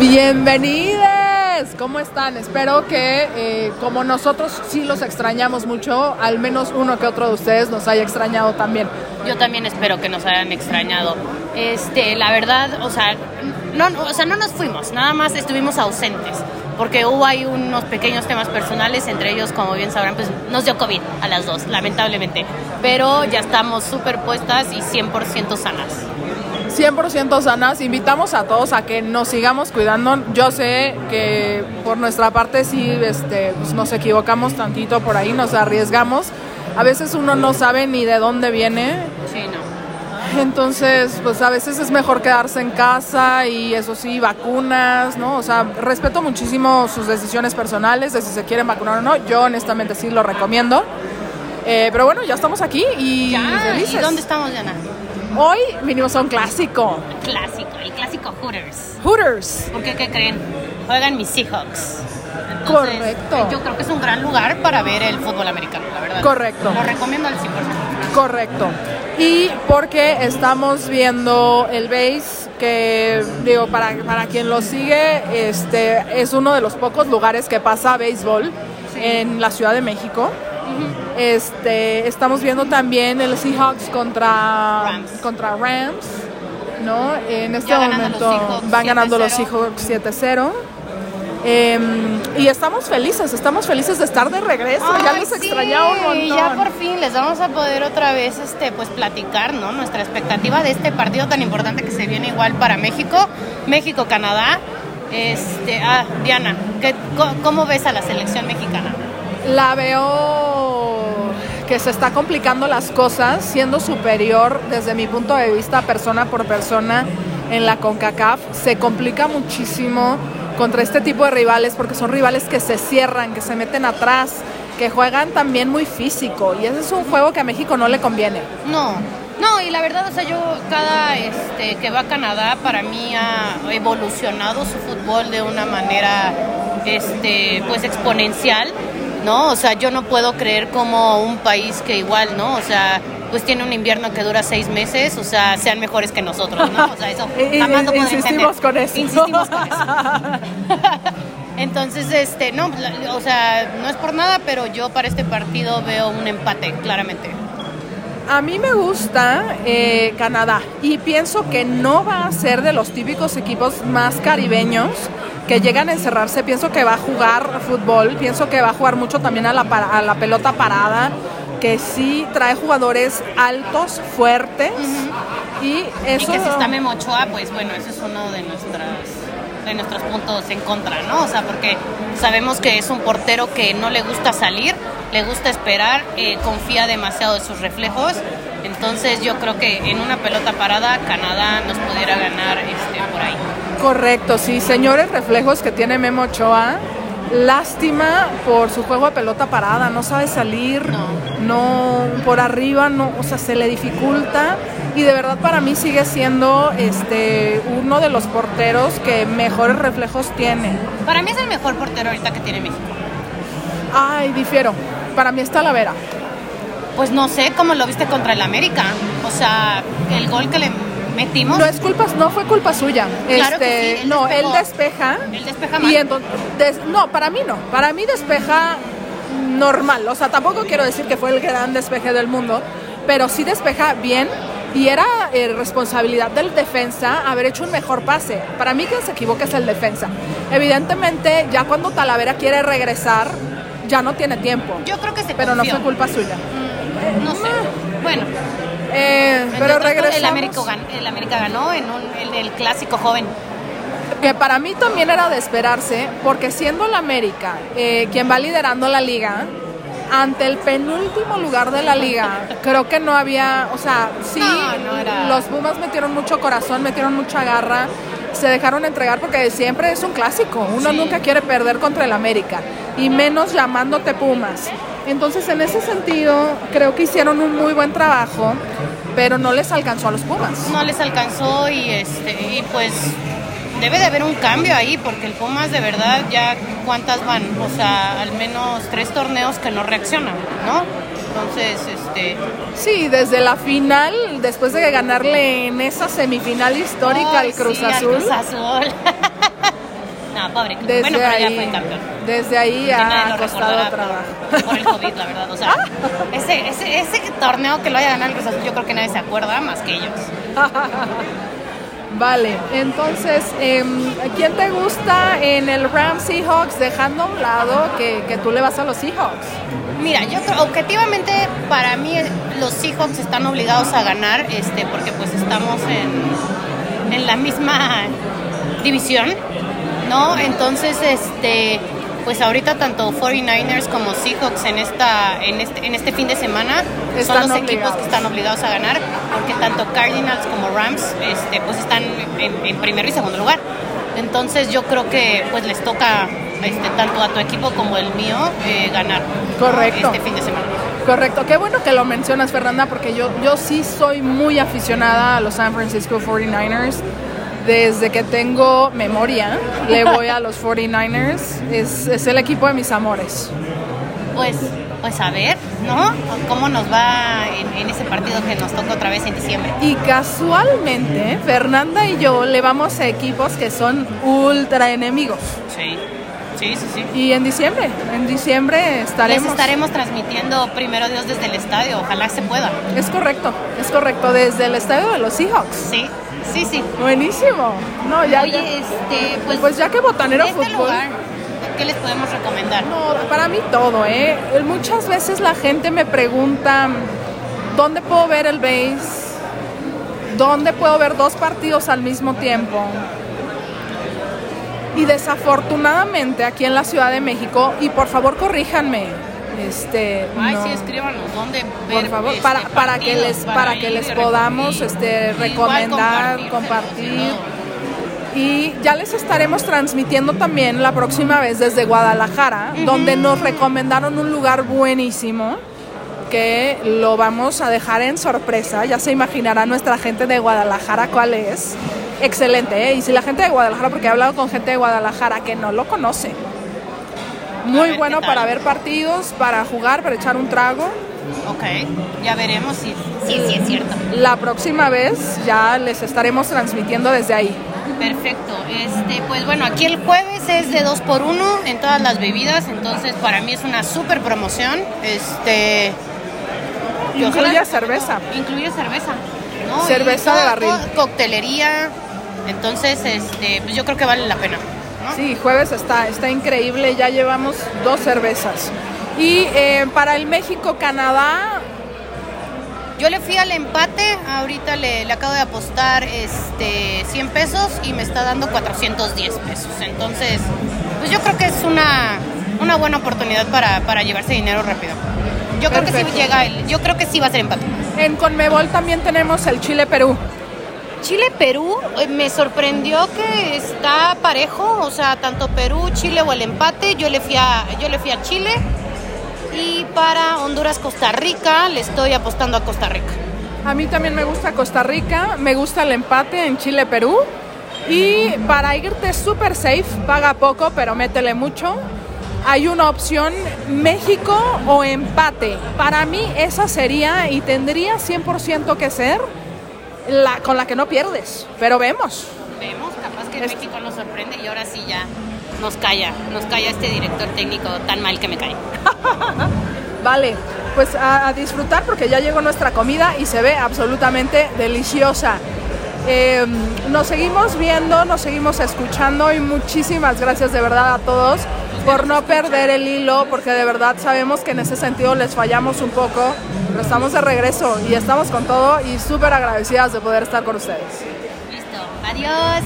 Bienvenidos. ¿Cómo están? Espero que eh, como nosotros sí los extrañamos mucho, al menos uno que otro de ustedes nos haya extrañado también. Yo también espero que nos hayan extrañado. Este, la verdad, o sea, no, o sea, no nos fuimos, nada más estuvimos ausentes, porque hubo ahí unos pequeños temas personales, entre ellos, como bien sabrán, pues nos dio COVID a las dos, lamentablemente, pero ya estamos súper puestas y 100% sanas. 100% sanas. Invitamos a todos a que nos sigamos cuidando. Yo sé que por nuestra parte sí este, pues nos equivocamos tantito por ahí, nos arriesgamos. A veces uno no sabe ni de dónde viene. Sí, no. Entonces, pues a veces es mejor quedarse en casa y eso sí, vacunas, ¿no? O sea, respeto muchísimo sus decisiones personales de si se quieren vacunar o no. Yo honestamente sí lo recomiendo. Eh, pero bueno, ya estamos aquí y Ya, felices. ¿y dónde estamos, Diana? Hoy vinimos a un clásico. Clásico, el clásico Hooters. Hooters. ¿Por qué? ¿Qué creen? Juegan mis Seahawks. Entonces, Correcto. Yo creo que es un gran lugar para ver el fútbol americano, la verdad. Correcto. Lo recomiendo al 100%. Correcto. Y porque estamos viendo el base, que digo, para, para quien lo sigue, este es uno de los pocos lugares que pasa béisbol en la Ciudad de México. Este, estamos viendo también el Seahawks contra Rams. contra Rams, ¿no? En este Ya momento van ganando los 7-0. Seahawks 7-0. Em, y estamos felices, estamos felices de estar de regreso. ya Ay, los sí, extrañaba un montón. Ya por fin les vamos a poder otra vez este pues platicar, ¿no? Nuestra expectativa de este partido tan importante que se viene igual para México, México Canadá. Este, ah, Diana, ¿qué, ¿cómo ves a la selección mexicana? La veo que se está complicando las cosas, siendo superior desde mi punto de vista persona por persona en la CONCACAF. Se complica muchísimo contra este tipo de rivales porque son rivales que se cierran, que se meten atrás, que juegan también muy físico y ese es un juego que a México no le conviene. No, no, y la verdad, o sea, yo cada este, que va a Canadá, para mí ha evolucionado su fútbol de una manera, este, pues exponencial, ¿no? O sea, yo no puedo creer como un país que igual, ¿no? O sea, pues tiene un invierno que dura seis meses, o sea, sean mejores que nosotros, ¿no? O sea, eso jamás lo puedo insistimos entender. con eso. Insistimos con eso. Entonces, este, no, o sea, no es por nada, pero yo para este partido veo un empate, claramente. A mí me gusta eh, Canadá y pienso que no va a ser de los típicos equipos más caribeños que llegan a encerrarse. Pienso que va a jugar fútbol, pienso que va a jugar mucho también a la, a la pelota parada, que sí trae jugadores altos, fuertes y eso... Y que si está Memo Ochoa, pues bueno, ese es uno de nuestras de nuestros puntos en contra, ¿no? O sea, porque sabemos que es un portero que no le gusta salir, le gusta esperar, eh, confía demasiado en sus reflejos. Entonces yo creo que en una pelota parada Canadá nos pudiera ganar ahí. Correcto, sí, señores reflejos que tiene Memo Ochoa. Lástima por su juego de pelota parada, no sabe salir, No. no por arriba, no, o sea, se le dificulta y de verdad para mí sigue siendo este uno de los porteros que mejores reflejos tiene. Para mí es el mejor portero ahorita que tiene México. Ay, difiero. Para mí es Talavera. Pues no sé cómo lo viste contra el América. O sea, el gol que le metimos. No es culpa, no fue culpa suya. Claro que este, sí, él no, despejó. él despeja. Él despeja mal. Y entonces, no, para mí no. Para mí despeja normal. O sea, tampoco quiero decir que fue el gran despeje del mundo, pero sí despeja bien. Y era eh, responsabilidad del defensa haber hecho un mejor pase. Para mí quien se equivoca es el defensa. Evidentemente, ya cuando Talavera quiere regresar, ya no tiene tiempo. Yo creo que se Pero no fue culpa suya. No sé. Bueno, Eh, pero regresamos. el América, gan- el América ganó en un, el, el clásico joven. que para mí también era de esperarse, porque siendo la América eh, quien va liderando la liga, ante el penúltimo lugar de la liga, creo que no había, o sea, sí, No, no era- los Pumas metieron mucho corazón, metieron mucha garra, se dejaron entregar porque siempre es un clásico, uno Sí. nunca quiere perder contra el América, y menos llamándote Pumas. Entonces, en ese sentido, creo que hicieron un muy buen trabajo, pero no les alcanzó a los Pumas. No les alcanzó y este y pues debe de haber un cambio ahí porque el Pumas de verdad ya cuántas van, o sea, al menos tres torneos que no reaccionan, ¿no? Entonces, este Sí, desde la final, después de ganarle en esa semifinal histórica ay, al Cruz sí, al Azul, Cruz Azul. No, pobre. Desde bueno, pero ya ahí- fue campeón. Desde ahí ha costado trabajo. por, por el COVID, la verdad. O sea, ese, ese, ese torneo que lo haya ganado el Cruz Azul, yo creo que nadie se acuerda más que ellos. Vale, entonces, em, ¿quién te gusta en el Rams Seahawks dejando a un lado que, que tú le vas a los Seahawks? Mira, yo creo, objetivamente, para mí los Seahawks están obligados a ganar, este, porque pues estamos en, en la misma división, ¿no? Entonces, este, pues ahorita tanto 49ers como Seahawks en esta, en este, en este fin de semana Están son los equipos que están obligados a ganar, porque tanto Cardinals como Rams, este, pues están en, en primero y segundo lugar. Entonces yo creo que pues les toca este, tanto a tu equipo como el mío eh, ganar Correcto. este fin de semana. Correcto, qué bueno que lo mencionas Fernanda porque yo, yo sí soy muy aficionada a los San Francisco 49ers. Desde que tengo memoria, le voy a los 49ers. Es, es el equipo de mis amores. Pues, pues a ver, ¿no? ¿Cómo nos va en, en ese partido que nos toca otra vez en diciembre? Y casualmente, Fernanda y yo le vamos a equipos que son ultra enemigos. Sí, sí, sí, sí. Y en diciembre, en diciembre estaremos. Les estaremos transmitiendo primero Dios desde el estadio, ojalá se pueda. Es correcto, es correcto, desde el estadio de los Seahawks. Sí, sí, sí. Buenísimo. No, ya, Oye, ya- este, pues, Pues ya que Botanero este Fútbol. lugar, ¿qué les podemos recomendar? No, para mí todo, ¿eh? Muchas veces la gente me pregunta, ¿dónde puedo ver el base? ¿Dónde puedo ver dos partidos al mismo tiempo? Y desafortunadamente aquí en la Ciudad de México, y por favor corríjanme, este, Ay, no. sí, escríbanos, ¿dónde ver? por favor, este, para, para que les para que les podamos recomendar. este, recomendar, compartir. Y ya les estaremos transmitiendo también la próxima vez desde Guadalajara, donde nos recomendaron un lugar buenísimo que lo vamos a dejar en sorpresa. Ya se imaginará nuestra gente de Guadalajara cuál es. Excelente, ¿eh? Y si la gente de Guadalajara, porque he hablado con gente de Guadalajara que no lo conoce. Muy bueno para ver partidos, para jugar, para echar un trago. Ok, ya veremos si si es cierto. La próxima vez ya les estaremos transmitiendo desde ahí. Perfecto. Este, pues bueno, aquí el jueves es de 2 por 1 en todas las bebidas, entonces para mí es una súper promoción. Este Incluye cerveza. Incluye cerveza. ¿No? Cerveza de barril. coctelería. Entonces, este, pues yo creo que vale la pena. ¿no? Sí, jueves está, está increíble, ya llevamos dos cervezas. Y eh, para el México-Canadá, Yo le fui al empate, ahorita le, le acabo de apostar este 100 pesos y me está dando 410 pesos. Entonces, pues yo creo que es una, una buena oportunidad para, para llevarse dinero rápido. Yo creo que sí llega el, yo creo que sí va a ser empate. en Conmebol también tenemos el Chile-Perú. Chile-Perú eh, me sorprendió que está parejo, o sea, tanto Perú, Chile o el empate, yo le fui a, yo le fui a Chile. Y para Honduras-Costa Rica le estoy apostando a Costa Rica. A mí también me gusta Costa Rica, me gusta el empate en Chile-Perú. Y para irte super safe, paga poco, pero métele mucho. Hay una opción México o empate. Para mí esa sería y tendría 100% que ser la con la que no pierdes. Pero vemos. Vemos, capaz que México nos sorprende y ahora sí ya nos calla, nos calla este director técnico tan mal que me cae. Vale, pues a, a disfrutar porque ya llegó nuestra comida y se ve absolutamente deliciosa. Eh, nos seguimos viendo, nos seguimos escuchando y muchísimas gracias de verdad a todos por no perder el hilo, porque de verdad sabemos que en ese sentido les fallamos un poco, pero estamos de regreso y estamos con todo y súper agradecidas de poder estar con ustedes. Listo, adiós.